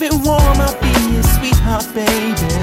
you safe warm, I'll be your sweetheart. Baby,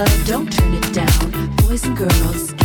love, don't turn it down. Boys and girls,